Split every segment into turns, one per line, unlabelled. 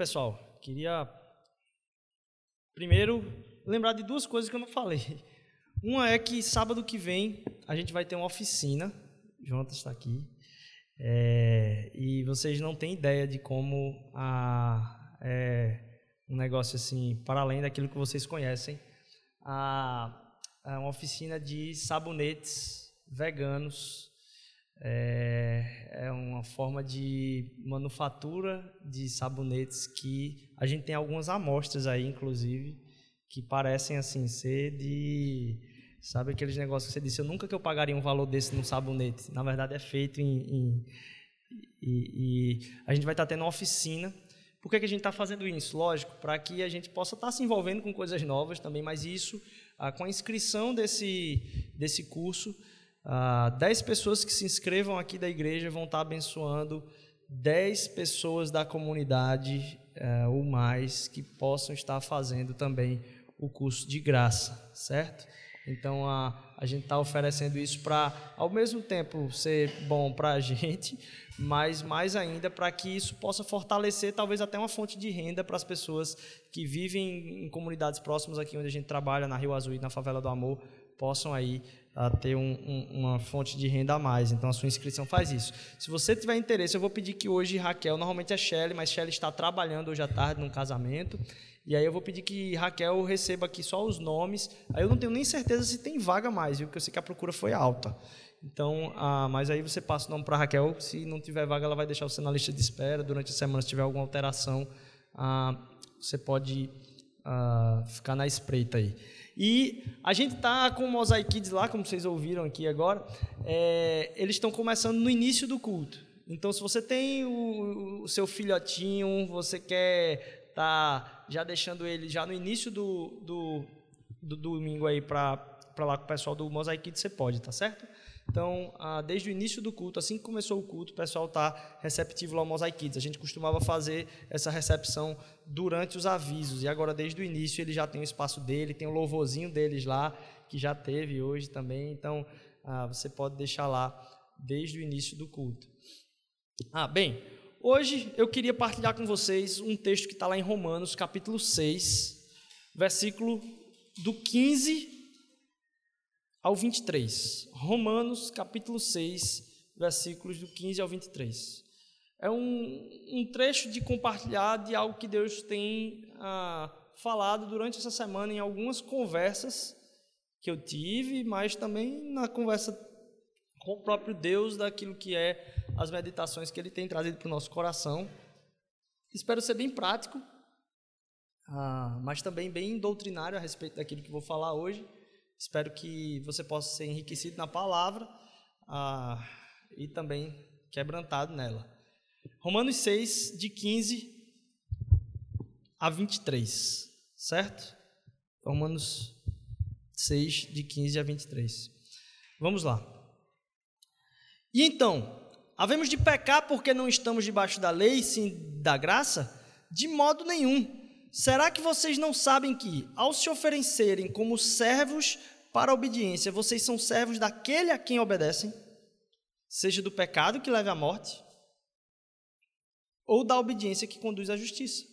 Pessoal, queria primeiro lembrar de duas coisas que eu não falei. Uma é que sábado que vem a gente vai ter uma oficina. Jonathan está aqui. É, e vocês não têm ideia de como a, é um negócio assim, para além daquilo que vocês conhecem, a, a uma oficina de sabonetes veganos. É, é uma forma de manufatura de sabonetes que a gente tem algumas amostras aí, inclusive, que parecem assim ser de Sabe aqueles negócios que você disse, eu nunca que eu pagaria um valor desse num sabonete. Na verdade é feito em... em e, e, a gente vai estar tendo uma oficina. Por que, que a gente está fazendo isso? Lógico, para que a gente possa estar se envolvendo com coisas novas também, mas isso, com a inscrição desse, desse curso, ah, 10 pessoas que se inscrevam aqui da igreja vão estar abençoando 10 pessoas da comunidade ah, ou mais que possam estar fazendo também o curso de graça, certo? Então a, a gente está oferecendo isso para, ao mesmo tempo, ser bom para a gente, mas mais ainda para que isso possa fortalecer talvez até uma fonte de renda para as pessoas que vivem em comunidades próximas aqui onde a gente trabalha, na Rio Azul e na Favela do Amor, possam aí a ter um, um, uma fonte de renda a mais. Então a sua inscrição faz isso. Se você tiver interesse, eu vou pedir que hoje Raquel, normalmente é Shelly, mas Shelly está trabalhando hoje à tarde num casamento. E aí eu vou pedir que Raquel receba aqui só os nomes. Aí eu não tenho nem certeza se tem vaga mais, viu? Porque eu sei que a procura foi alta. Então, ah, mas aí você passa o nome para Raquel. Se não tiver vaga, ela vai deixar você na lista de espera. Durante a semana, se tiver alguma alteração, ah, você pode ah, ficar na espreita aí. E a gente está com o Mosaic Kids lá, como vocês ouviram aqui agora. É, eles estão começando no início do culto. Então, se você tem o, o seu filhotinho, você quer tá já deixando ele já no início do, do, do domingo aí para lá com o pessoal do Mosaic Kids, você pode, tá certo? Então, ah, desde o início do culto, assim que começou o culto, o pessoal está receptivo lá ao Mosaic Kids. A gente costumava fazer essa recepção durante os avisos, e agora, desde o início, ele já tem o espaço dele, tem o louvorzinho deles lá, que já teve hoje também. Então, ah, você pode deixar lá desde o início do culto. Ah, bem, Hoje eu queria partilhar com vocês um texto que está lá em Romanos, capítulo 6, versículo do 15 ao 23. Romanos, capítulo 6, versículos do 15 ao 23. É um, um trecho de compartilhar de algo que Deus tem ah, falado durante essa semana em algumas conversas que eu tive, mas também na conversa com o próprio Deus daquilo que é as meditações que ele tem trazido para o nosso coração. Espero ser bem prático, ah, mas também bem doutrinário a respeito daquilo que vou falar hoje. Espero que você possa ser enriquecido na palavra ah, e também quebrantado nela. Romanos 6, de 15 a 23, certo? Romanos 6, de 15 a 23. Vamos lá. E então, havemos de pecar porque não estamos debaixo da lei, sim da graça? De modo nenhum. Será que vocês não sabem que, ao se oferecerem como servos para a obediência, vocês são servos daquele a quem obedecem? Seja do pecado que leva à morte, ou da obediência que conduz à justiça.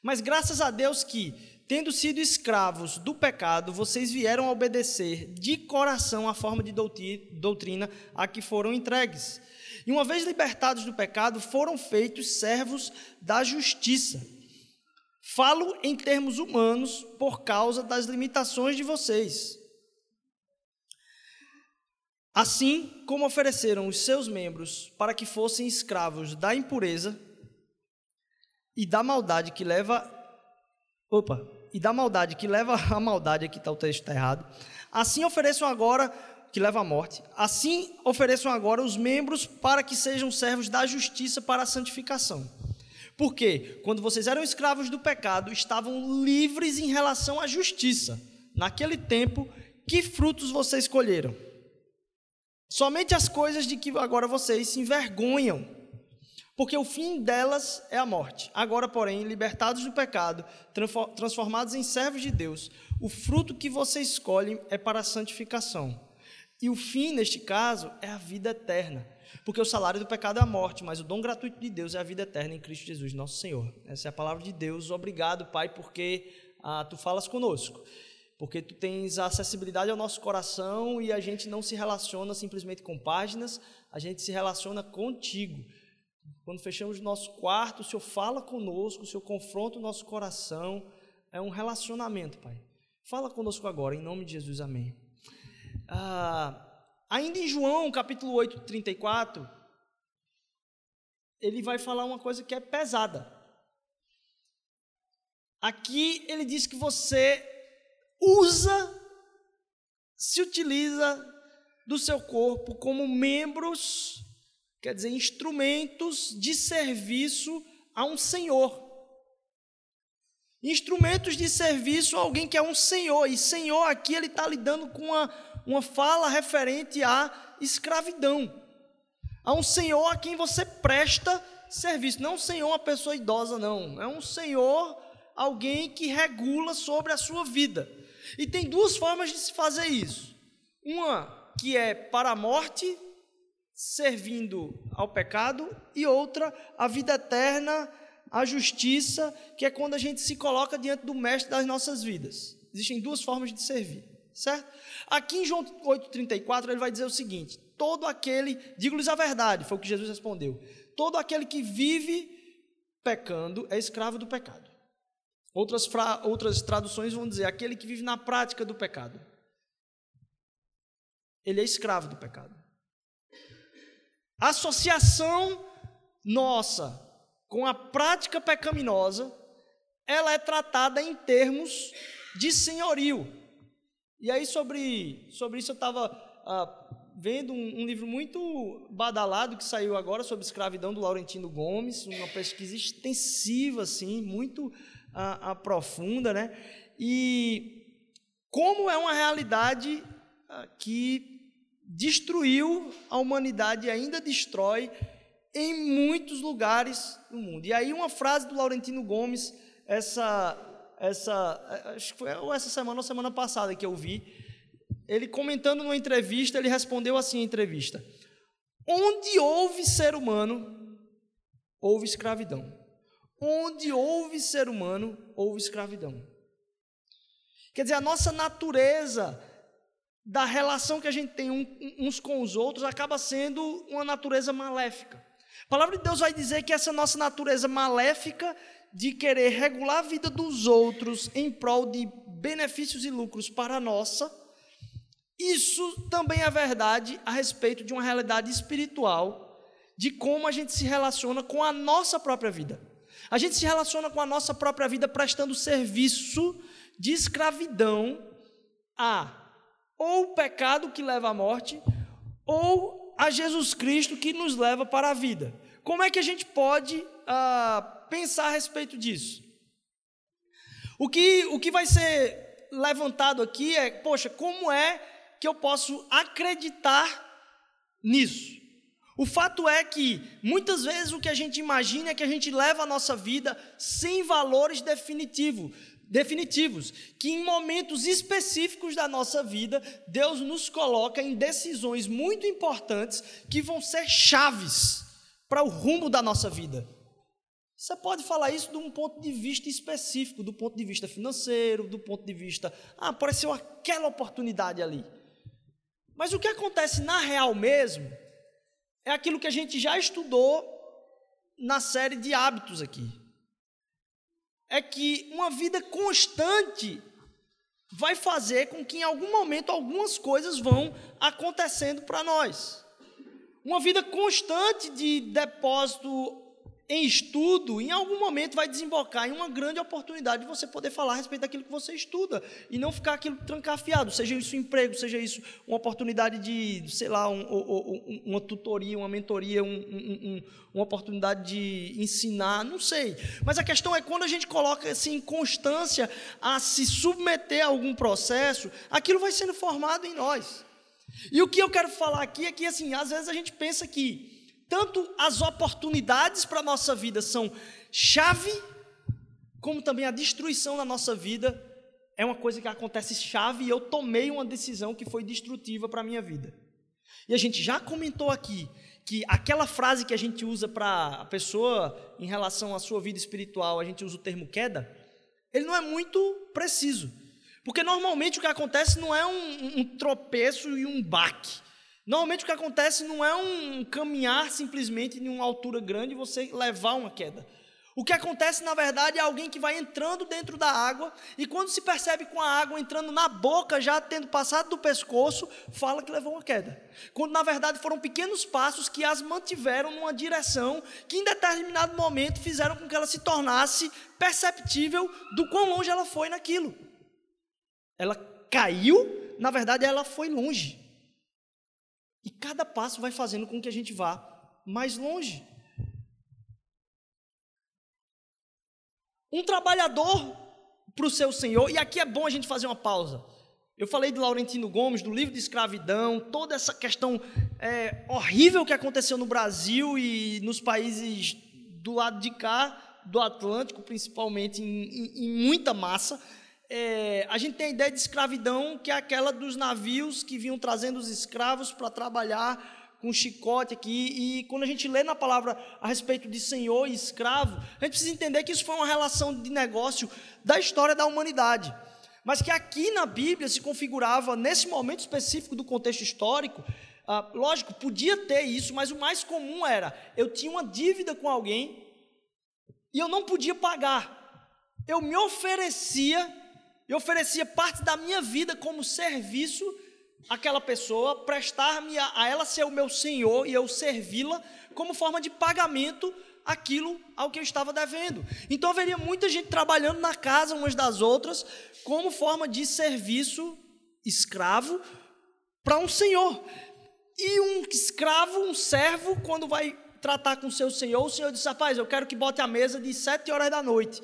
Mas graças a Deus que, tendo sido escravos do pecado, vocês vieram a obedecer de coração a forma de doutrina a que foram entregues. E uma vez libertados do pecado, foram feitos servos da justiça. Falo em termos humanos por causa das limitações de vocês. Assim como ofereceram os seus membros para que fossem escravos da impureza e da maldade que leva. Opa, e da maldade que leva à maldade, aqui está o texto está errado. Assim ofereçam agora, que leva à morte, assim ofereçam agora os membros para que sejam servos da justiça para a santificação. Porque quando vocês eram escravos do pecado, estavam livres em relação à justiça. Naquele tempo, que frutos vocês colheram? Somente as coisas de que agora vocês se envergonham porque o fim delas é a morte. Agora, porém, libertados do pecado, transformados em servos de Deus, o fruto que você escolhe é para a santificação. E o fim, neste caso, é a vida eterna. Porque o salário do pecado é a morte, mas o dom gratuito de Deus é a vida eterna em Cristo Jesus, nosso Senhor. Essa é a palavra de Deus. Obrigado, Pai, porque ah, tu falas conosco. Porque tu tens acessibilidade ao nosso coração e a gente não se relaciona simplesmente com páginas, a gente se relaciona contigo. Quando fechamos nosso quarto, o Senhor fala conosco, o Senhor confronta o nosso coração. É um relacionamento, Pai. Fala conosco agora, em nome de Jesus, amém. Ah, ainda em João, capítulo 8, 34, ele vai falar uma coisa que é pesada. Aqui ele diz que você usa, se utiliza do seu corpo como membros, quer dizer, instrumentos de serviço a um senhor. Instrumentos de serviço a alguém que é um senhor. E senhor aqui ele está lidando com uma, uma fala referente à escravidão. A um senhor a quem você presta serviço. Não um senhor, uma pessoa idosa, não. É um senhor, alguém que regula sobre a sua vida. E tem duas formas de se fazer isso. Uma que é para a morte, servindo ao pecado, e outra, a vida eterna a justiça, que é quando a gente se coloca diante do mestre das nossas vidas. Existem duas formas de servir, certo? Aqui em João 8,34 ele vai dizer o seguinte: todo aquele, digo-lhes a verdade, foi o que Jesus respondeu, todo aquele que vive pecando é escravo do pecado. Outras, fra, outras traduções vão dizer aquele que vive na prática do pecado. Ele é escravo do pecado. Associação nossa com a prática pecaminosa, ela é tratada em termos de senhorio. E aí, sobre, sobre isso, eu estava ah, vendo um, um, livro muito badalado que saiu agora sobre escravidão do Laurentino Gomes, uma pesquisa extensiva, assim, muito ah, ah, profunda, né? E como é uma realidade ah, que destruiu a humanidade e ainda destrói em muitos lugares do mundo. E aí uma frase do Laurentino Gomes, essa, essa, acho que foi essa semana ou semana passada que eu vi, ele comentando numa entrevista, ele respondeu assim em entrevista: Onde houve ser humano, houve escravidão. Onde houve ser humano, houve escravidão. Quer dizer, a nossa natureza da relação que a gente tem uns com os outros acaba sendo uma natureza maléfica. A palavra de Deus vai dizer que essa nossa natureza maléfica de querer regular a vida dos outros em prol de benefícios e lucros para a nossa, isso também é verdade a respeito de uma realidade espiritual, de como a gente se relaciona com a nossa própria vida. A gente se relaciona com a nossa própria vida prestando serviço de escravidão a ou o pecado que leva à morte, ou a Jesus Cristo que nos leva para a vida. Como é que a gente pode ah, pensar a respeito disso? O que, o que vai ser levantado aqui é, poxa, como é que eu posso acreditar nisso? O fato é que muitas vezes o que a gente imagina é que a gente leva a nossa vida sem valores definitivos, definitivos, que em momentos específicos da nossa vida, Deus nos coloca em decisões muito importantes que vão ser chaves para o rumo da nossa vida. Você pode falar isso de um ponto de vista específico, do ponto de vista financeiro, do ponto de vista, ah, apareceu aquela oportunidade ali. Mas o que acontece na real mesmo é aquilo que a gente já estudou na série de hábitos aqui é que uma vida constante vai fazer com que em algum momento algumas coisas vão acontecendo para nós. Uma vida constante de depósito em estudo, em algum momento vai desembocar em uma grande oportunidade de você poder falar a respeito daquilo que você estuda e não ficar aquilo trancafiado, seja isso um emprego, seja isso uma oportunidade de, sei lá, um, um, uma tutoria, uma mentoria, um, uma oportunidade de ensinar, não sei. Mas a questão é quando a gente coloca assim, em constância a se submeter a algum processo, aquilo vai sendo formado em nós. E o que eu quero falar aqui é que, assim, às vezes a gente pensa que tanto as oportunidades para a nossa vida são chave, como também a destruição na nossa vida é uma coisa que acontece chave e eu tomei uma decisão que foi destrutiva para a minha vida. E a gente já comentou aqui que aquela frase que a gente usa para a pessoa em relação à sua vida espiritual, a gente usa o termo queda, ele não é muito preciso. Porque normalmente o que acontece não é um, um tropeço e um baque. Normalmente o que acontece não é um caminhar simplesmente em uma altura grande e você levar uma queda. O que acontece, na verdade, é alguém que vai entrando dentro da água e quando se percebe com a água entrando na boca, já tendo passado do pescoço, fala que levou uma queda. Quando, na verdade, foram pequenos passos que as mantiveram numa direção que, em determinado momento, fizeram com que ela se tornasse perceptível do quão longe ela foi naquilo. Ela caiu, na verdade, ela foi longe. E cada passo vai fazendo com que a gente vá mais longe. Um trabalhador para o seu senhor, e aqui é bom a gente fazer uma pausa. Eu falei de Laurentino Gomes, do livro de escravidão, toda essa questão é, horrível que aconteceu no Brasil e nos países do lado de cá, do Atlântico, principalmente, em, em, em muita massa. É, a gente tem a ideia de escravidão, que é aquela dos navios que vinham trazendo os escravos para trabalhar com chicote aqui, e quando a gente lê na palavra a respeito de senhor e escravo, a gente precisa entender que isso foi uma relação de negócio da história da humanidade. Mas que aqui na Bíblia se configurava, nesse momento específico do contexto histórico, ah, lógico, podia ter isso, mas o mais comum era: eu tinha uma dívida com alguém e eu não podia pagar. Eu me oferecia, eu oferecia parte da minha vida como serviço aquela pessoa, prestar-me a, a ela ser o meu senhor e eu servi-la como forma de pagamento aquilo ao que eu estava devendo. Então haveria muita gente trabalhando na casa umas das outras como forma de serviço escravo para um senhor. E um escravo, um servo, quando vai tratar com seu senhor, o senhor diz: Rapaz, eu quero que bote a mesa de sete horas da noite.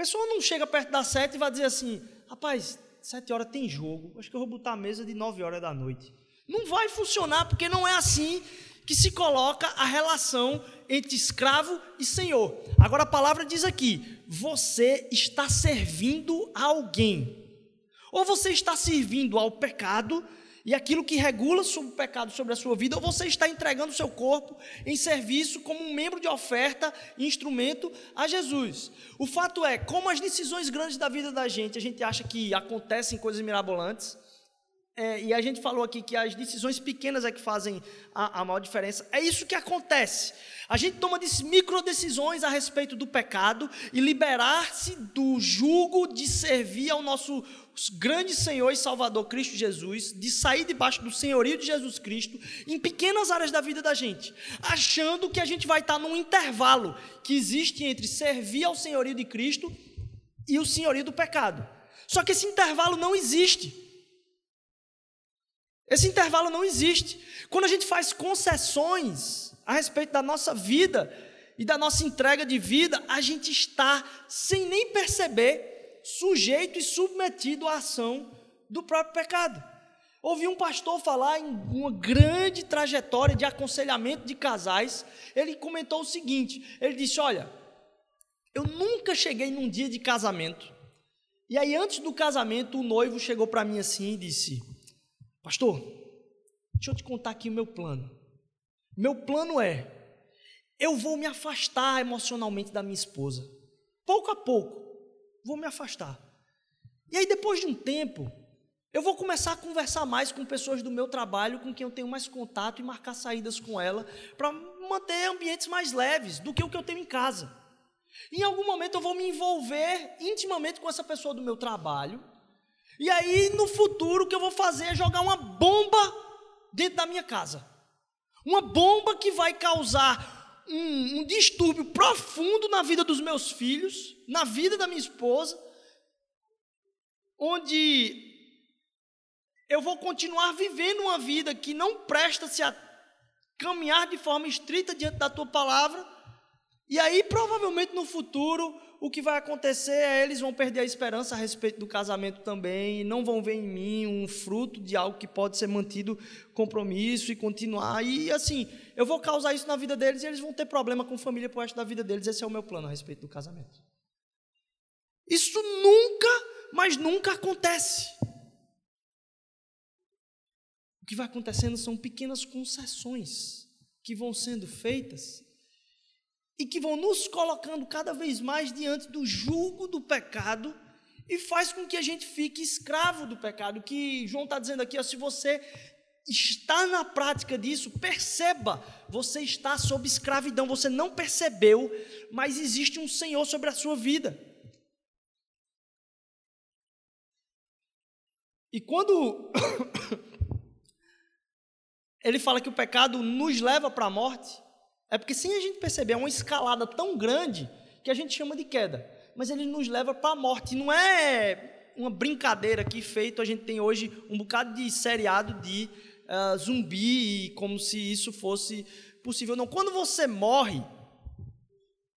Pessoa não chega perto das sete e vai dizer assim: Rapaz, sete horas tem jogo, acho que eu vou botar a mesa de nove horas da noite. Não vai funcionar, porque não é assim que se coloca a relação entre escravo e senhor. Agora a palavra diz aqui: você está servindo a alguém. Ou você está servindo ao pecado, e aquilo que regula o pecado sobre a sua vida, ou você está entregando o seu corpo em serviço como um membro de oferta instrumento a Jesus. O fato é, como as decisões grandes da vida da gente, a gente acha que acontecem coisas mirabolantes, é, e a gente falou aqui que as decisões pequenas é que fazem a, a maior diferença. É isso que acontece. A gente toma micro decisões a respeito do pecado e liberar-se do jugo de servir ao nosso grande Senhor e Salvador Cristo Jesus, de sair debaixo do senhorio de Jesus Cristo em pequenas áreas da vida da gente, achando que a gente vai estar num intervalo que existe entre servir ao senhorio de Cristo e o senhorio do pecado. Só que esse intervalo não existe. Esse intervalo não existe. Quando a gente faz concessões a respeito da nossa vida e da nossa entrega de vida, a gente está, sem nem perceber, sujeito e submetido à ação do próprio pecado. Ouvi um pastor falar em uma grande trajetória de aconselhamento de casais. Ele comentou o seguinte: ele disse, olha, eu nunca cheguei num dia de casamento. E aí, antes do casamento, o noivo chegou para mim assim e disse: Pastor, deixa eu te contar aqui o meu plano. Meu plano é: eu vou me afastar emocionalmente da minha esposa. Pouco a pouco, vou me afastar. E aí, depois de um tempo, eu vou começar a conversar mais com pessoas do meu trabalho, com quem eu tenho mais contato e marcar saídas com ela, para manter ambientes mais leves do que o que eu tenho em casa. Em algum momento eu vou me envolver intimamente com essa pessoa do meu trabalho, e aí, no futuro, o que eu vou fazer é jogar uma bomba dentro da minha casa. Uma bomba que vai causar um, um distúrbio profundo na vida dos meus filhos, na vida da minha esposa, onde eu vou continuar vivendo uma vida que não presta-se a caminhar de forma estrita diante da tua palavra, e aí provavelmente no futuro o que vai acontecer é eles vão perder a esperança a respeito do casamento também, e não vão ver em mim um fruto de algo que pode ser mantido compromisso e continuar. E assim, eu vou causar isso na vida deles e eles vão ter problema com família pro resto da vida deles. Esse é o meu plano a respeito do casamento. Isso nunca, mas nunca acontece. O que vai acontecendo são pequenas concessões que vão sendo feitas e que vão nos colocando cada vez mais diante do julgo do pecado e faz com que a gente fique escravo do pecado. O que João está dizendo aqui, ó, se você está na prática disso, perceba, você está sob escravidão, você não percebeu, mas existe um Senhor sobre a sua vida. E quando ele fala que o pecado nos leva para a morte, é porque sem a gente perceber, é uma escalada tão grande que a gente chama de queda, mas ele nos leva para a morte. Não é uma brincadeira que feito, a gente tem hoje um bocado de seriado de uh, zumbi, como se isso fosse possível. Não, quando você morre,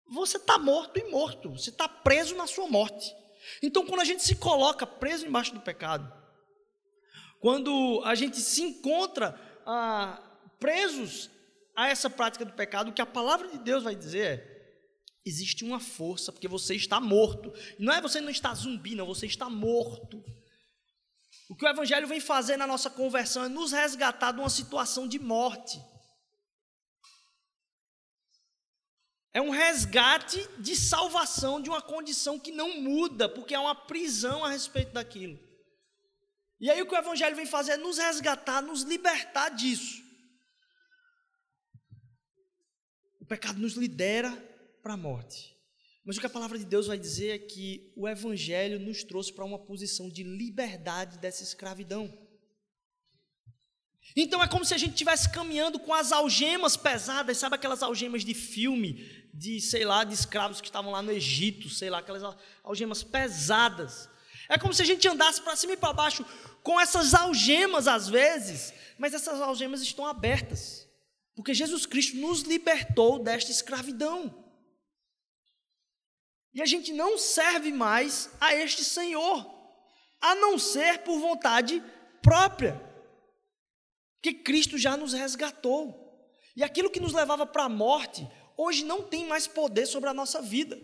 você está morto e morto, você está preso na sua morte. Então, quando a gente se coloca preso embaixo do pecado, quando a gente se encontra ah, presos a essa prática do pecado, o que a palavra de Deus vai dizer é: existe uma força, porque você está morto. Não é você não está zumbi, não, você está morto. O que o Evangelho vem fazer na nossa conversão é nos resgatar de uma situação de morte. É um resgate de salvação de uma condição que não muda, porque há uma prisão a respeito daquilo. E aí o que o Evangelho vem fazer é nos resgatar, nos libertar disso. O pecado nos lidera para a morte. Mas o que a palavra de Deus vai dizer é que o Evangelho nos trouxe para uma posição de liberdade dessa escravidão. Então é como se a gente estivesse caminhando com as algemas pesadas, sabe aquelas algemas de filme, de sei lá, de escravos que estavam lá no Egito, sei lá, aquelas algemas pesadas. É como se a gente andasse para cima e para baixo com essas algemas às vezes, mas essas algemas estão abertas, porque Jesus Cristo nos libertou desta escravidão. E a gente não serve mais a este Senhor, a não ser por vontade própria, que Cristo já nos resgatou. E aquilo que nos levava para a morte, hoje não tem mais poder sobre a nossa vida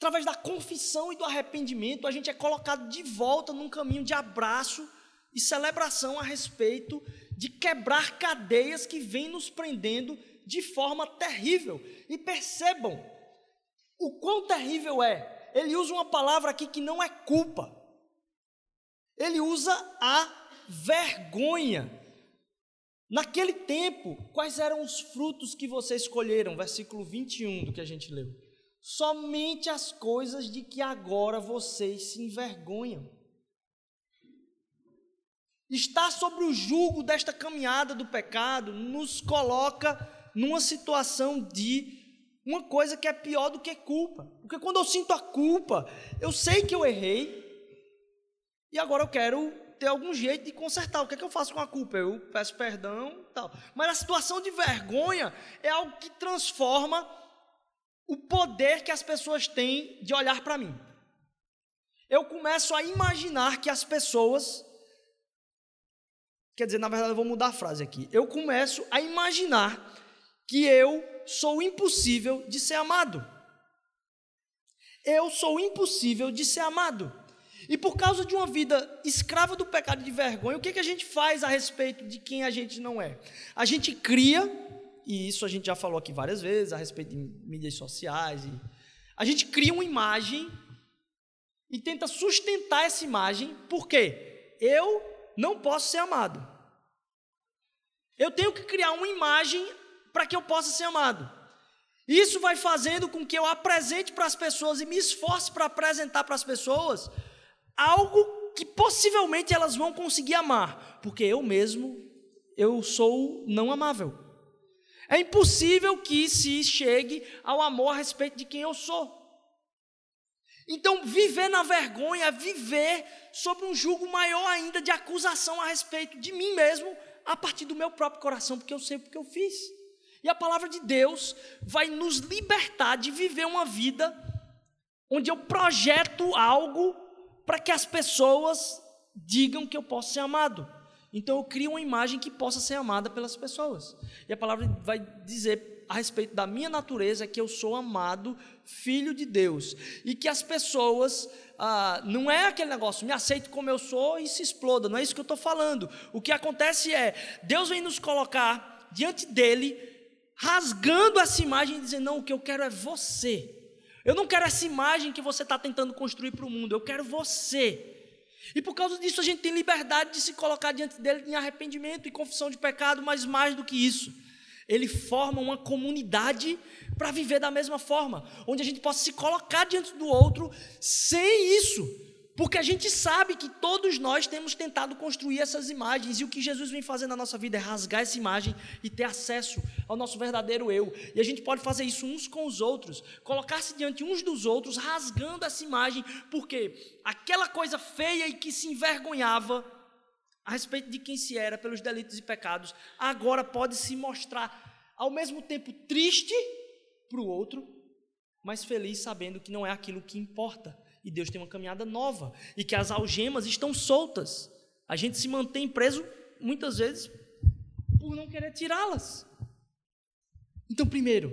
através da confissão e do arrependimento, a gente é colocado de volta num caminho de abraço e celebração a respeito de quebrar cadeias que vêm nos prendendo de forma terrível. E percebam o quão terrível é. Ele usa uma palavra aqui que não é culpa. Ele usa a vergonha. Naquele tempo, quais eram os frutos que vocês escolheram? Versículo 21 do que a gente leu somente as coisas de que agora vocês se envergonham. Estar sobre o jugo desta caminhada do pecado nos coloca numa situação de uma coisa que é pior do que culpa. Porque quando eu sinto a culpa, eu sei que eu errei e agora eu quero ter algum jeito de consertar. O que é que eu faço com a culpa? Eu peço perdão, tal. Mas a situação de vergonha é algo que transforma o poder que as pessoas têm de olhar para mim. Eu começo a imaginar que as pessoas. Quer dizer, na verdade, eu vou mudar a frase aqui. Eu começo a imaginar que eu sou impossível de ser amado. Eu sou impossível de ser amado. E por causa de uma vida escrava do pecado de vergonha, o que, que a gente faz a respeito de quem a gente não é? A gente cria e isso a gente já falou aqui várias vezes a respeito de mídias sociais. E a gente cria uma imagem e tenta sustentar essa imagem, porque eu não posso ser amado. Eu tenho que criar uma imagem para que eu possa ser amado. Isso vai fazendo com que eu apresente para as pessoas e me esforce para apresentar para as pessoas algo que possivelmente elas vão conseguir amar, porque eu mesmo eu sou não amável. É impossível que se chegue ao amor a respeito de quem eu sou. Então, viver na vergonha viver sob um jugo maior ainda de acusação a respeito de mim mesmo, a partir do meu próprio coração, porque eu sei o que eu fiz. E a palavra de Deus vai nos libertar de viver uma vida onde eu projeto algo para que as pessoas digam que eu posso ser amado. Então eu crio uma imagem que possa ser amada pelas pessoas. E a palavra vai dizer a respeito da minha natureza que eu sou amado, filho de Deus. E que as pessoas, ah, não é aquele negócio, me aceito como eu sou e se exploda, não é isso que eu estou falando. O que acontece é, Deus vem nos colocar diante dele, rasgando essa imagem e dizendo: não, o que eu quero é você. Eu não quero essa imagem que você está tentando construir para o mundo, eu quero você. E por causa disso a gente tem liberdade de se colocar diante dele em arrependimento e confissão de pecado, mas mais do que isso, ele forma uma comunidade para viver da mesma forma, onde a gente possa se colocar diante do outro sem isso, porque a gente sabe que todos nós temos tentado construir essas imagens, e o que Jesus vem fazer na nossa vida é rasgar essa imagem e ter acesso ao nosso verdadeiro eu. E a gente pode fazer isso uns com os outros, colocar-se diante uns dos outros, rasgando essa imagem, porque aquela coisa feia e que se envergonhava a respeito de quem se era pelos delitos e pecados, agora pode se mostrar ao mesmo tempo triste para o outro, mas feliz sabendo que não é aquilo que importa e Deus tem uma caminhada nova e que as algemas estão soltas. A gente se mantém preso muitas vezes por não querer tirá-las. Então, primeiro,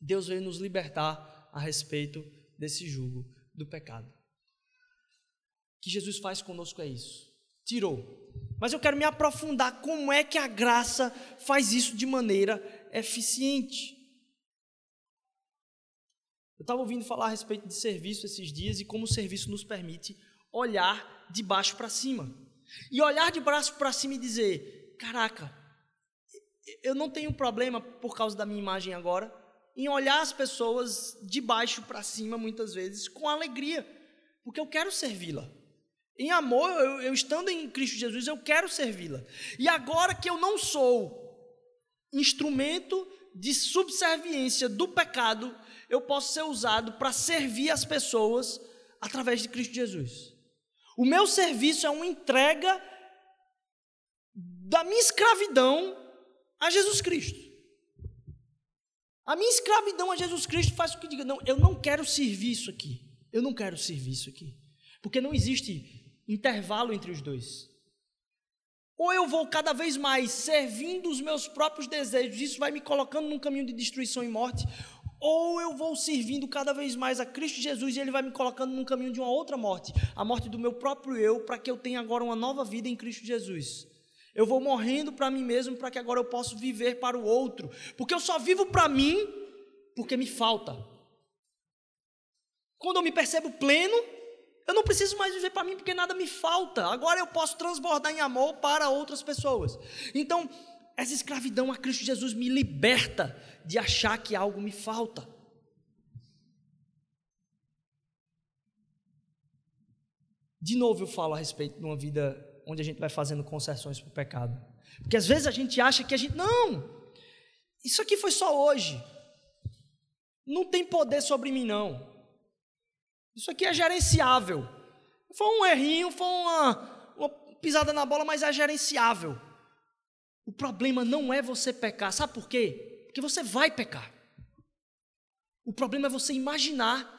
Deus veio nos libertar a respeito desse jugo do pecado. O que Jesus faz conosco é isso. Tirou. Mas eu quero me aprofundar como é que a graça faz isso de maneira eficiente. Eu estava ouvindo falar a respeito de serviço esses dias e como o serviço nos permite olhar de baixo para cima. E olhar de baixo para cima e dizer: caraca, eu não tenho problema por causa da minha imagem agora em olhar as pessoas de baixo para cima muitas vezes com alegria, porque eu quero servi-la. Em amor, eu, eu, estando em Cristo Jesus, eu quero servi-la. E agora que eu não sou instrumento de subserviência do pecado, eu posso ser usado para servir as pessoas através de Cristo Jesus. O meu serviço é uma entrega da minha escravidão a Jesus Cristo. A minha escravidão a Jesus Cristo faz com que diga: não, eu não quero servir isso aqui. Eu não quero servir isso aqui. Porque não existe intervalo entre os dois. Ou eu vou cada vez mais servindo os meus próprios desejos, isso vai me colocando num caminho de destruição e morte, ou eu vou servindo cada vez mais a Cristo Jesus e Ele vai me colocando num caminho de uma outra morte, a morte do meu próprio eu, para que eu tenha agora uma nova vida em Cristo Jesus. Eu vou morrendo para mim mesmo para que agora eu possa viver para o outro, porque eu só vivo para mim porque me falta. Quando eu me percebo pleno, eu não preciso mais viver para mim porque nada me falta. Agora eu posso transbordar em amor para outras pessoas. Então, essa escravidão a Cristo Jesus me liberta de achar que algo me falta. De novo eu falo a respeito de uma vida onde a gente vai fazendo concessões para o pecado. Porque às vezes a gente acha que a gente. Não! Isso aqui foi só hoje. Não tem poder sobre mim, não. Isso aqui é gerenciável. Foi um errinho, foi uma, uma pisada na bola, mas é gerenciável. O problema não é você pecar, sabe por quê? Porque você vai pecar. O problema é você imaginar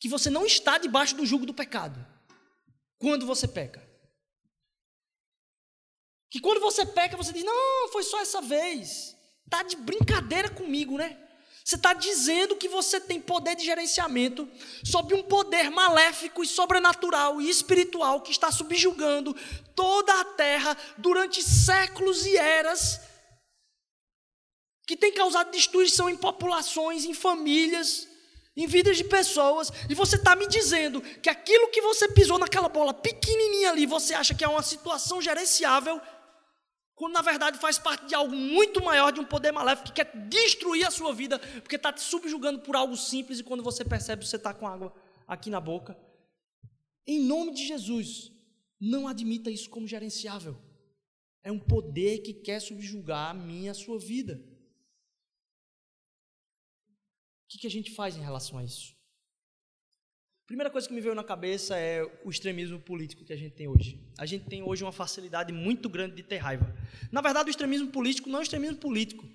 que você não está debaixo do jugo do pecado quando você peca. Que quando você peca, você diz: Não, foi só essa vez. Está de brincadeira comigo, né? Você está dizendo que você tem poder de gerenciamento sobre um poder maléfico e sobrenatural e espiritual que está subjugando toda a terra durante séculos e eras, que tem causado destruição em populações, em famílias, em vidas de pessoas, e você está me dizendo que aquilo que você pisou naquela bola pequenininha ali, você acha que é uma situação gerenciável quando na verdade faz parte de algo muito maior, de um poder maléfico que quer destruir a sua vida, porque está te subjugando por algo simples e quando você percebe, você está com água aqui na boca. Em nome de Jesus, não admita isso como gerenciável. É um poder que quer subjugar a minha e a sua vida. O que, que a gente faz em relação a isso? Primeira coisa que me veio na cabeça é o extremismo político que a gente tem hoje. A gente tem hoje uma facilidade muito grande de ter raiva. Na verdade, o extremismo político não é o extremismo político.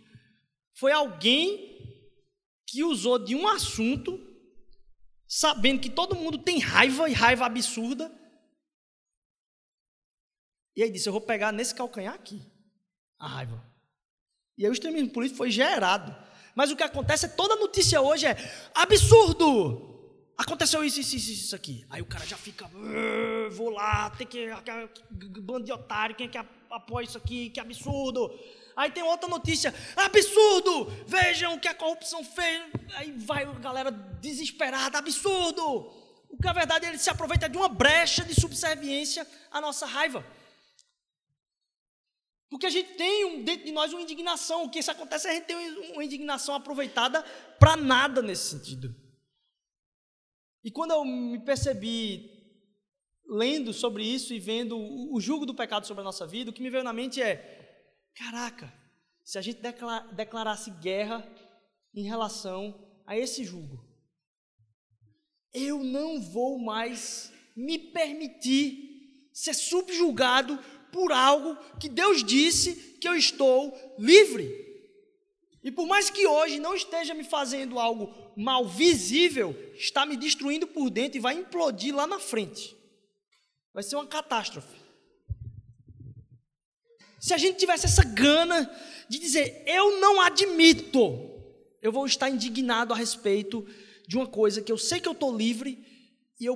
Foi alguém que usou de um assunto, sabendo que todo mundo tem raiva e raiva absurda, e aí disse: Eu vou pegar nesse calcanhar aqui a raiva. E aí o extremismo político foi gerado Mas o que acontece é toda notícia hoje é absurdo. Aconteceu isso, isso, isso, isso aqui. Aí o cara já fica, vou lá, tem que. Bando de otário, quem é que apoia isso aqui? Que absurdo. Aí tem outra notícia, absurdo! Vejam o que a corrupção fez. Aí vai a galera desesperada, absurdo! O que na verdade ele se aproveita de uma brecha de subserviência à nossa raiva. Porque a gente tem dentro de nós uma indignação. O que isso acontece é a gente tem uma indignação aproveitada para nada nesse sentido. E quando eu me percebi lendo sobre isso e vendo o jugo do pecado sobre a nossa vida, o que me veio na mente é: caraca, se a gente declarasse guerra em relação a esse jugo, eu não vou mais me permitir ser subjugado por algo que Deus disse que eu estou livre. E por mais que hoje não esteja me fazendo algo mal visível, está me destruindo por dentro e vai implodir lá na frente. Vai ser uma catástrofe. Se a gente tivesse essa gana de dizer, eu não admito, eu vou estar indignado a respeito de uma coisa que eu sei que eu estou livre e eu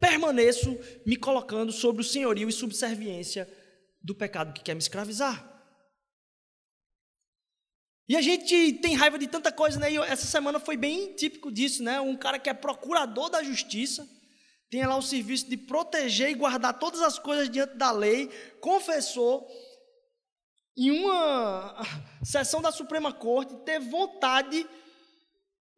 permaneço me colocando sobre o senhorio e subserviência do pecado que quer me escravizar. E a gente tem raiva de tanta coisa, né? E essa semana foi bem típico disso, né? Um cara que é procurador da justiça, tem lá o serviço de proteger e guardar todas as coisas diante da lei, confessou em uma sessão da Suprema Corte, teve vontade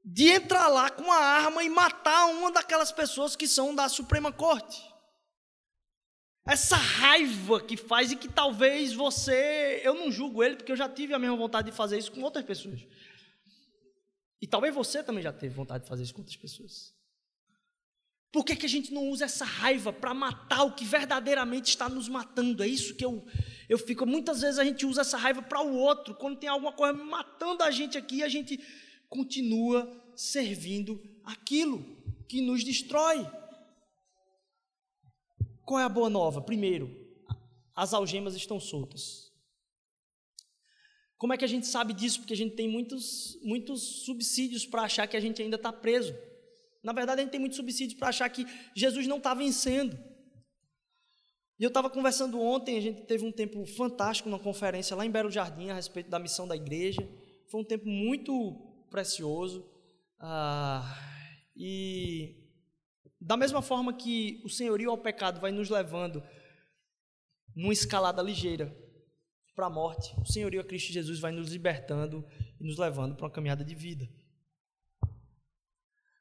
de entrar lá com a arma e matar uma daquelas pessoas que são da Suprema Corte. Essa raiva que faz e que talvez você. Eu não julgo ele, porque eu já tive a mesma vontade de fazer isso com outras pessoas. E talvez você também já teve vontade de fazer isso com outras pessoas. Por que, que a gente não usa essa raiva para matar o que verdadeiramente está nos matando? É isso que eu, eu fico. Muitas vezes a gente usa essa raiva para o outro. Quando tem alguma coisa matando a gente aqui, a gente continua servindo aquilo que nos destrói. Qual é a boa nova? Primeiro, as algemas estão soltas. Como é que a gente sabe disso? Porque a gente tem muitos, muitos subsídios para achar que a gente ainda está preso. Na verdade, a gente tem muitos subsídios para achar que Jesus não está vencendo. E eu estava conversando ontem, a gente teve um tempo fantástico numa conferência lá em Belo Jardim a respeito da missão da igreja. Foi um tempo muito precioso. Ah, e da mesma forma que o senhorio ao pecado vai nos levando numa escalada ligeira para a morte, o senhorio a Cristo Jesus vai nos libertando e nos levando para uma caminhada de vida.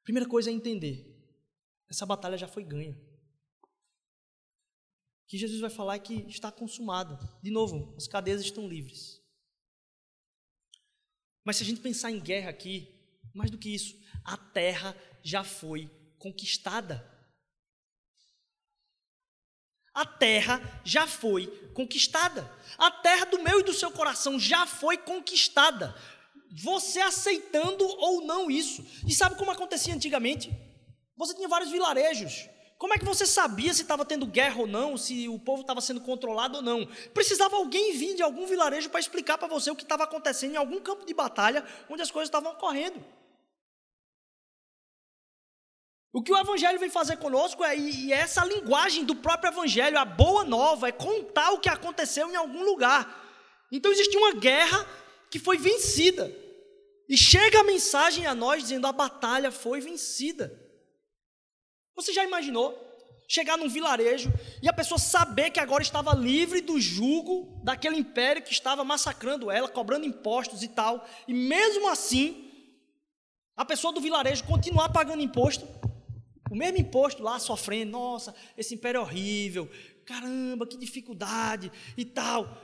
Primeira coisa é entender: essa batalha já foi ganha. O que Jesus vai falar é que está consumado. De novo, as cadeias estão livres. Mas se a gente pensar em guerra aqui, mais do que isso, a terra já foi conquistada. A terra já foi conquistada. A terra do meu e do seu coração já foi conquistada. Você aceitando ou não isso. E sabe como acontecia antigamente? Você tinha vários vilarejos. Como é que você sabia se estava tendo guerra ou não, se o povo estava sendo controlado ou não? Precisava alguém vir de algum vilarejo para explicar para você o que estava acontecendo em algum campo de batalha onde as coisas estavam ocorrendo. O que o Evangelho vem fazer conosco é, e essa linguagem do próprio Evangelho, a boa nova, é contar o que aconteceu em algum lugar. Então existe uma guerra que foi vencida. E chega a mensagem a nós dizendo: a batalha foi vencida. Você já imaginou chegar num vilarejo e a pessoa saber que agora estava livre do jugo daquele império que estava massacrando ela, cobrando impostos e tal, e mesmo assim, a pessoa do vilarejo continuar pagando imposto? O mesmo imposto lá sofrendo, nossa, esse império é horrível, caramba, que dificuldade e tal.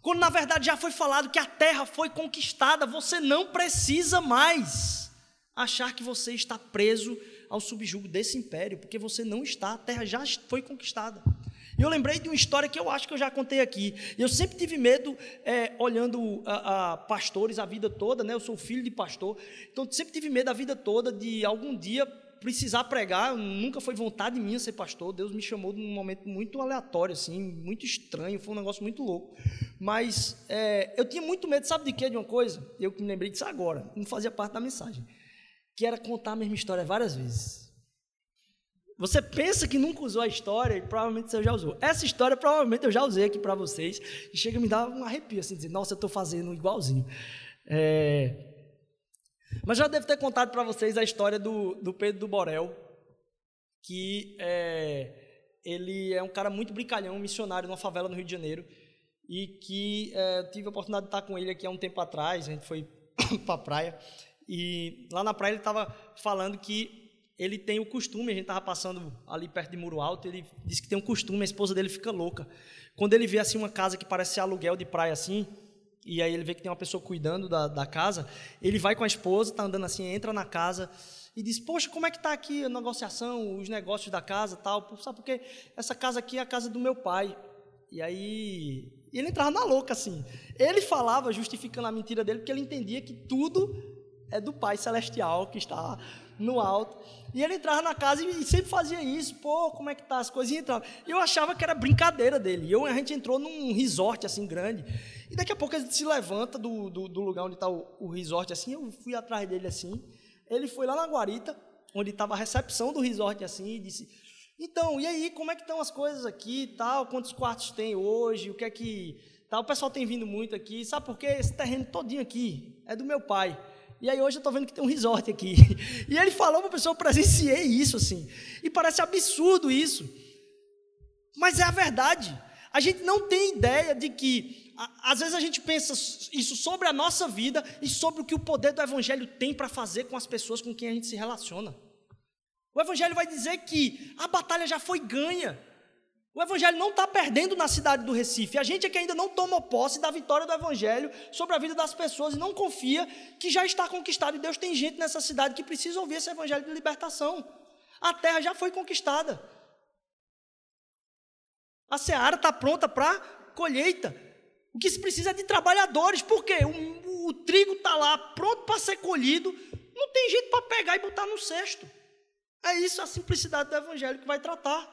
Quando na verdade já foi falado que a terra foi conquistada, você não precisa mais achar que você está preso ao subjugo desse império, porque você não está, a terra já foi conquistada. E eu lembrei de uma história que eu acho que eu já contei aqui. Eu sempre tive medo, é, olhando a, a, pastores a vida toda, né? Eu sou filho de pastor, então sempre tive medo a vida toda de algum dia precisar pregar, nunca foi vontade minha ser pastor. Deus me chamou num momento muito aleatório, assim, muito estranho, foi um negócio muito louco. Mas é, eu tinha muito medo, sabe de quê? De uma coisa? Eu me lembrei disso agora, não fazia parte da mensagem. Que era contar a mesma história várias vezes. Você pensa que nunca usou a história e provavelmente você já usou. Essa história provavelmente eu já usei aqui para vocês e chega a me dar um arrepio, assim, dizer, nossa, eu estou fazendo igualzinho. É, mas já devo ter contado para vocês a história do, do Pedro do Borel, que é, ele é um cara muito brincalhão, um missionário numa favela no Rio de Janeiro, e que é, tive a oportunidade de estar com ele aqui há um tempo atrás, a gente foi para a praia, e lá na praia ele estava falando que ele tem o costume, a gente estava passando ali perto de Muro Alto, ele disse que tem um costume, a esposa dele fica louca. Quando ele vê assim uma casa que parece aluguel de praia assim, e aí ele vê que tem uma pessoa cuidando da, da casa, ele vai com a esposa, está andando assim, entra na casa e diz, poxa, como é que está aqui a negociação, os negócios da casa tal, sabe porque essa casa aqui é a casa do meu pai. E aí ele entrava na louca assim. Ele falava, justificando a mentira dele, porque ele entendia que tudo é do Pai Celestial que está no alto. E ele entrava na casa e sempre fazia isso. Pô, como é que tá as coisas? E entrava. Eu achava que era brincadeira dele. E eu, a gente entrou num resort assim grande. E daqui a pouco ele se levanta do, do, do lugar onde está o, o, resort assim. Eu fui atrás dele assim. Ele foi lá na guarita, onde estava a recepção do resort assim, e disse: Então, e aí, como é que estão as coisas aqui tal? Quantos quartos tem hoje? O que é que. Tá, o pessoal tem vindo muito aqui. Sabe por quê? Esse terreno todinho aqui é do meu pai. E aí hoje eu estou vendo que tem um resort aqui. E ele falou para a pessoa, eu presenciei isso assim. E parece absurdo isso. Mas é a verdade. A gente não tem ideia de que, às vezes a gente pensa isso sobre a nossa vida e sobre o que o poder do Evangelho tem para fazer com as pessoas com quem a gente se relaciona. O Evangelho vai dizer que a batalha já foi ganha. O Evangelho não está perdendo na cidade do Recife. A gente é que ainda não tomou posse da vitória do Evangelho sobre a vida das pessoas e não confia que já está conquistado. E Deus tem gente nessa cidade que precisa ouvir esse Evangelho de libertação. A terra já foi conquistada. A seara está pronta para colheita. O que se precisa é de trabalhadores. Por quê? O, o trigo está lá pronto para ser colhido. Não tem jeito para pegar e botar no cesto. É isso a simplicidade do Evangelho que vai tratar.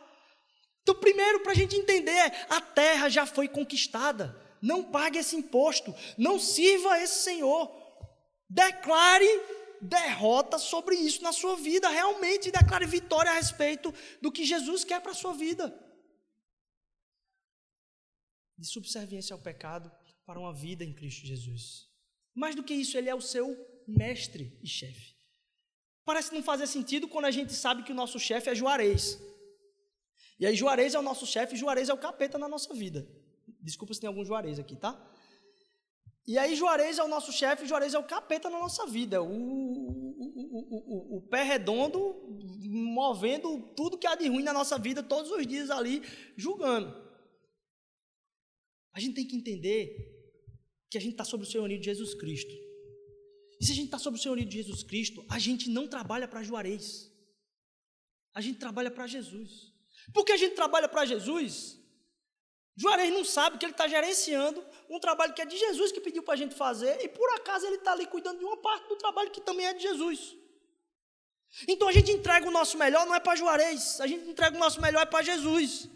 Então, primeiro, para a gente entender, é, a terra já foi conquistada. Não pague esse imposto. Não sirva esse Senhor. Declare derrota sobre isso na sua vida. Realmente declare vitória a respeito do que Jesus quer para a sua vida. De subserviência ao pecado para uma vida em Cristo Jesus. Mais do que isso, Ele é o seu mestre e chefe. Parece não fazer sentido quando a gente sabe que o nosso chefe é Juarez. E aí Juarez é o nosso chefe, Juarez é o capeta na nossa vida. Desculpa se tem algum Juarez aqui, tá? E aí Juarez é o nosso chefe, Juarez é o capeta na nossa vida. O, o, o, o, pé redondo movendo tudo que há de ruim na nossa vida todos os dias ali, julgando. A gente tem que entender que a gente está sob o senhorio de Jesus Cristo. E se a gente está sob o senhorio de Jesus Cristo, a gente não trabalha para Juarez. A gente trabalha para Jesus. Porque a gente trabalha para Jesus. Juarez não sabe que ele está gerenciando um trabalho que é de Jesus que pediu para a gente fazer, e por acaso ele está ali cuidando de uma parte do trabalho que também é de Jesus. Então a gente entrega o nosso melhor, não é para Juarez, a gente entrega o nosso melhor é para Jesus.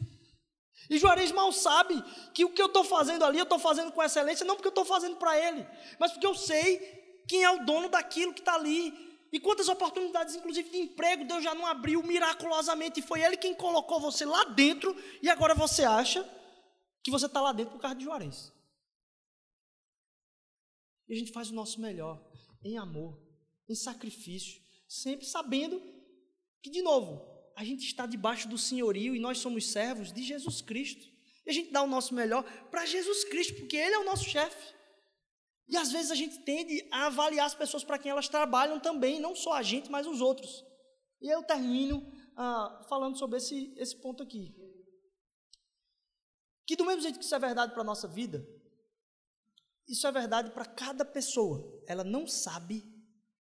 E Juarez mal sabe que o que eu estou fazendo ali, eu estou fazendo com excelência, não porque eu estou fazendo para ele, mas porque eu sei quem é o dono daquilo que está ali. E quantas oportunidades, inclusive de emprego, Deus já não abriu miraculosamente. E foi Ele quem colocou você lá dentro. E agora você acha que você está lá dentro por causa de Juarez. E a gente faz o nosso melhor em amor, em sacrifício, sempre sabendo que, de novo, a gente está debaixo do senhorio e nós somos servos de Jesus Cristo. E a gente dá o nosso melhor para Jesus Cristo, porque Ele é o nosso chefe. E às vezes a gente tende a avaliar as pessoas para quem elas trabalham também, não só a gente, mas os outros. E eu termino ah, falando sobre esse, esse ponto aqui. Que do mesmo jeito que isso é verdade para a nossa vida, isso é verdade para cada pessoa. Ela não sabe,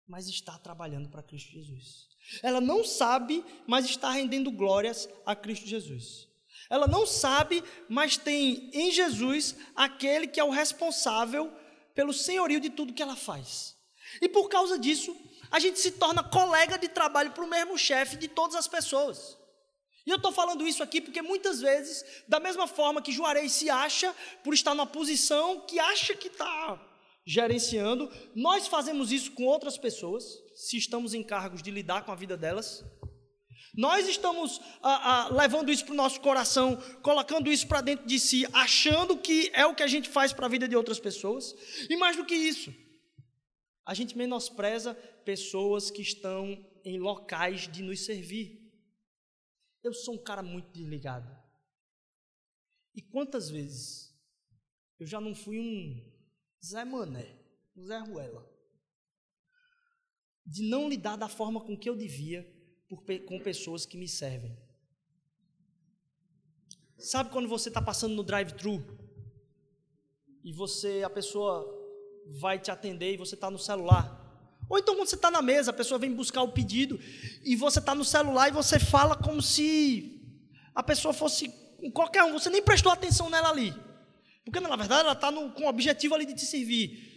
mas está trabalhando para Cristo Jesus. Ela não sabe, mas está rendendo glórias a Cristo Jesus. Ela não sabe, mas tem em Jesus aquele que é o responsável pelo senhorio de tudo que ela faz. E por causa disso, A gente se torna colega de trabalho para o mesmo chefe de todas as pessoas. E eu estou falando isso aqui porque muitas vezes, da mesma forma que Juarez se acha por estar numa posição que acha que está gerenciando, nós fazemos isso com outras pessoas, se estamos em cargos de lidar com a vida delas. Nós estamos ah, ah, levando isso para o nosso coração, colocando isso para dentro de si, achando que é o que a gente faz para a vida de outras pessoas. E mais do que isso, a gente menospreza pessoas que estão em locais de nos servir. Eu sou um cara muito desligado. E quantas vezes eu já não fui um Zé Mané, Zé Ruela, de não lidar da forma com que eu devia por, com pessoas que me servem. Sabe quando você está passando no drive-thru e você, a pessoa vai te atender e você está no celular? Ou então quando você está na mesa, a pessoa vem buscar o pedido e você está no celular e você fala como se a pessoa fosse qualquer um, você nem prestou atenção nela ali. Porque na verdade ela está com o objetivo ali de te servir.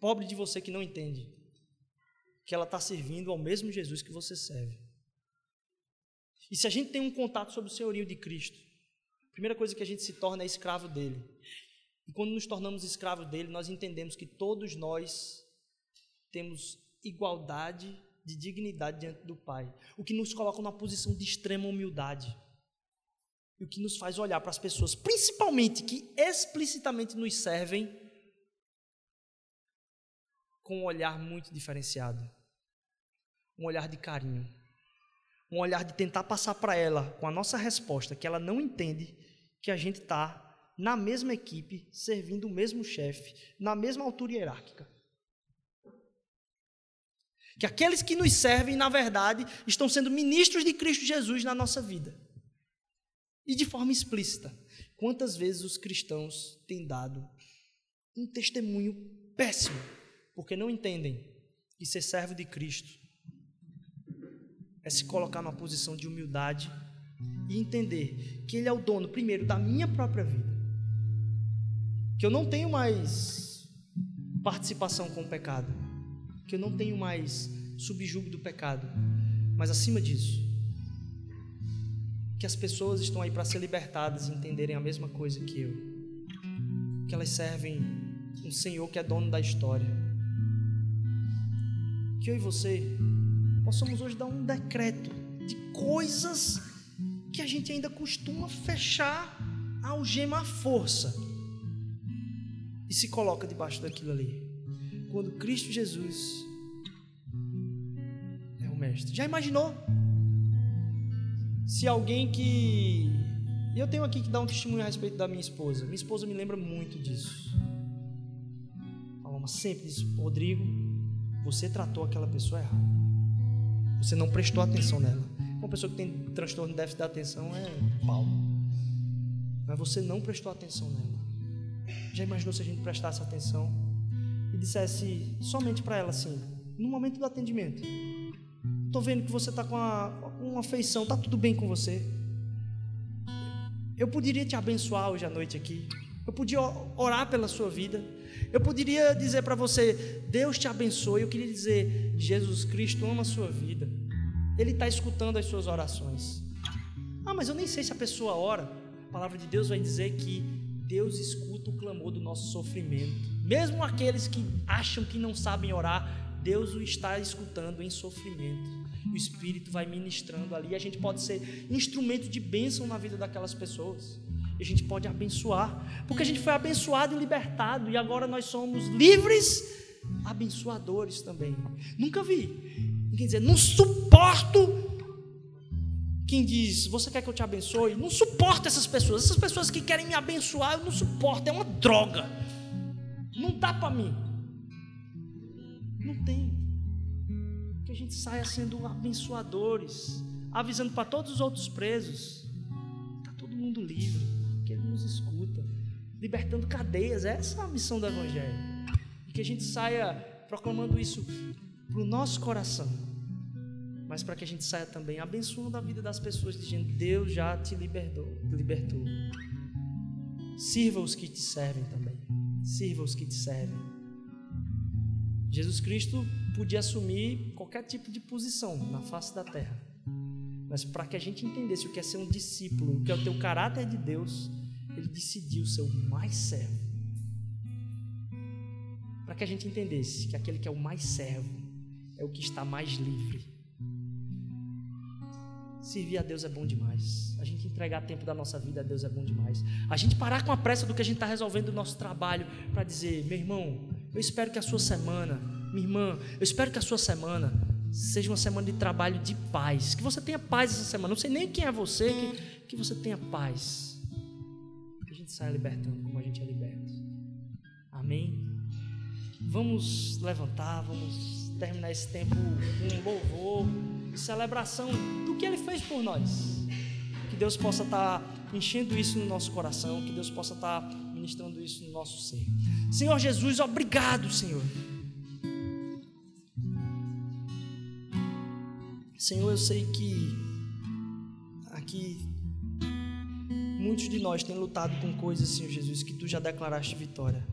Pobre de você que não entende que ela está servindo ao mesmo Jesus que você serve. E se a gente tem um contato sobre o senhorio de Cristo, a primeira coisa que a gente se torna é escravo dele. E quando nos tornamos escravos dele, nós entendemos que todos nós temos igualdade de dignidade diante do Pai, o que nos coloca numa posição de extrema humildade. E o que nos faz olhar para as pessoas, principalmente que explicitamente nos servem, com um olhar muito diferenciado. Um olhar de carinho. Um olhar de tentar passar para ela, com a nossa resposta, que ela não entende que a gente está na mesma equipe, servindo o mesmo chefe, na mesma altura hierárquica. Que aqueles que nos servem, na verdade, estão sendo ministros de Cristo Jesus na nossa vida. E de forma explícita. Quantas vezes os cristãos têm dado um testemunho péssimo porque não entendem que ser servo de Cristo é se colocar numa posição de humildade e entender que Ele é o dono, primeiro, da minha própria vida. Que eu não tenho mais participação com o pecado. Que eu não tenho mais subjugo do pecado. Mas acima disso, que as pessoas estão aí para ser libertadas e entenderem a mesma coisa que eu. Que elas servem um Senhor que é dono da história que eu e você possamos hoje dar um decreto de coisas que a gente ainda costuma fechar a algema à força e se coloca debaixo daquilo ali. Quando Cristo Jesus é o Mestre. Já imaginou? Se alguém que. Eu tenho aqui que dar um testemunho a respeito da minha esposa. Minha esposa me lembra muito disso. Paloma sempre diz: Rodrigo, você tratou aquela pessoa errada. Você não prestou atenção nela. Uma pessoa que tem transtorno de déficit de atenção é pau. Mas você não prestou atenção nela. Já imaginou se a gente prestasse atenção e dissesse somente para ela assim, no momento do atendimento: Estou vendo que você está com uma afeição, está tudo bem com você. Eu poderia te abençoar hoje à noite aqui. Eu podia orar pela sua vida. Eu poderia dizer para você, Deus te abençoe. Eu queria dizer, Jesus Cristo ama a sua vida. Ele está escutando as suas orações. Ah, mas eu nem sei se a pessoa ora. A palavra de Deus vai dizer que Deus escuta o clamor do nosso sofrimento. Mesmo aqueles que acham que não sabem orar, Deus o está escutando em sofrimento. O Espírito vai ministrando ali. A gente pode ser instrumento de bênção na vida daquelas pessoas a gente pode abençoar, porque a gente foi abençoado e libertado, e agora nós somos livres, abençoadores também. Nunca vi ninguém dizer, não suporto. Quem diz, você quer que eu te abençoe? Não suporto essas pessoas. Essas pessoas que querem me abençoar, eu não suporto. É uma droga. Não dá para mim. Saia sendo abençoadores, avisando para todos os outros presos. Está todo mundo livre que Ele nos escuta, libertando cadeias. Essa é a missão do Evangelho. E que a gente saia proclamando isso para o nosso coração, mas para que a gente saia também abençoando a vida das pessoas, dizendo: Deus já te libertou. libertou. Sirva os que te servem também. Sirva os que te servem. Jesus Cristo podia assumir qualquer tipo de posição na face da terra. Mas para que a gente entendesse o que é ser um discípulo, o que é o teu caráter de Deus, ele decidiu ser o mais servo. Para que a gente entendesse que aquele que é o mais servo é o que está mais livre. Servir a Deus é bom demais. A gente entregar tempo da nossa vida a Deus é bom demais. A gente parar com a pressa do que a gente está resolvendo no nosso trabalho para dizer, meu irmão, eu espero que a sua semana, minha irmã, eu espero que a sua semana seja uma semana de trabalho de paz. Que você tenha paz essa semana. Não sei nem quem é você, que, que você tenha paz. Que a gente saia libertando como a gente é liberto. Amém? Vamos levantar, vamos terminar esse tempo com louvor celebração do que Ele fez por nós. Que Deus possa estar tá enchendo isso no nosso coração, que Deus possa estar tá ministrando isso no nosso ser. Senhor Jesus, obrigado, Senhor. Senhor, eu sei que aqui muitos de nós têm lutado com coisas, Senhor Jesus, que tu já declaraste vitória.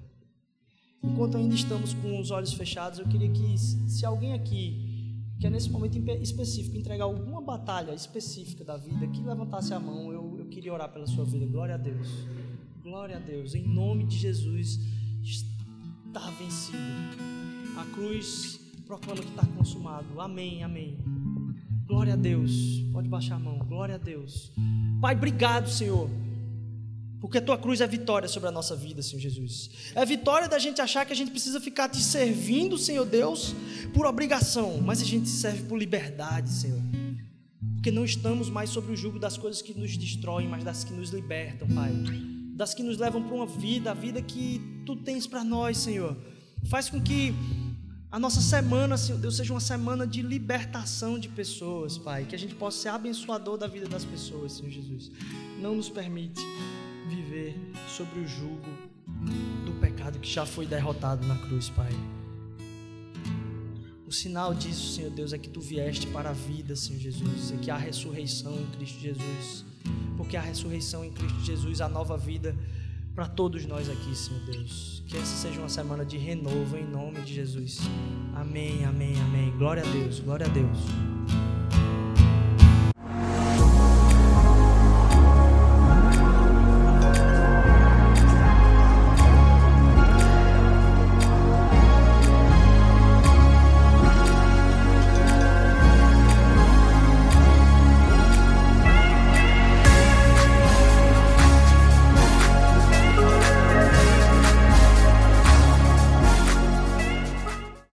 Enquanto ainda estamos com os olhos fechados, eu queria que, se alguém aqui que é nesse momento específico, entregar alguma batalha específica da vida, que levantasse a mão, eu, eu queria orar pela sua vida. Glória a Deus. Glória a Deus. Em nome de Jesus, está vencido. A cruz proclama que está consumado. Amém, amém. Glória a Deus. Pode baixar a mão. Glória a Deus. Pai, obrigado, Senhor porque a tua cruz é vitória sobre a nossa vida, Senhor Jesus. É vitória da gente achar que a gente precisa ficar te servindo, Senhor Deus, por obrigação, mas a gente serve por liberdade, Senhor. Porque não estamos mais sobre o jugo das coisas que nos destroem, mas das que nos libertam, Pai. Das que nos levam para uma vida, a vida que tu tens para nós, Senhor. Faz com que a nossa semana, Senhor Deus, seja uma semana de libertação de pessoas, Pai. Que a gente possa ser abençoador da vida das pessoas, Senhor Jesus. Não nos permite viver sobre o jugo do pecado que já foi derrotado na cruz, Pai. O sinal disso, Senhor Deus, é que tu vieste para a vida, Senhor Jesus, é que há ressurreição em Cristo Jesus. Porque a ressurreição em Cristo Jesus, a nova vida para todos nós aqui, Senhor Deus. Que essa seja uma semana de renovo em nome de Jesus. Amém, amém, amém. Glória a Deus, glória a Deus.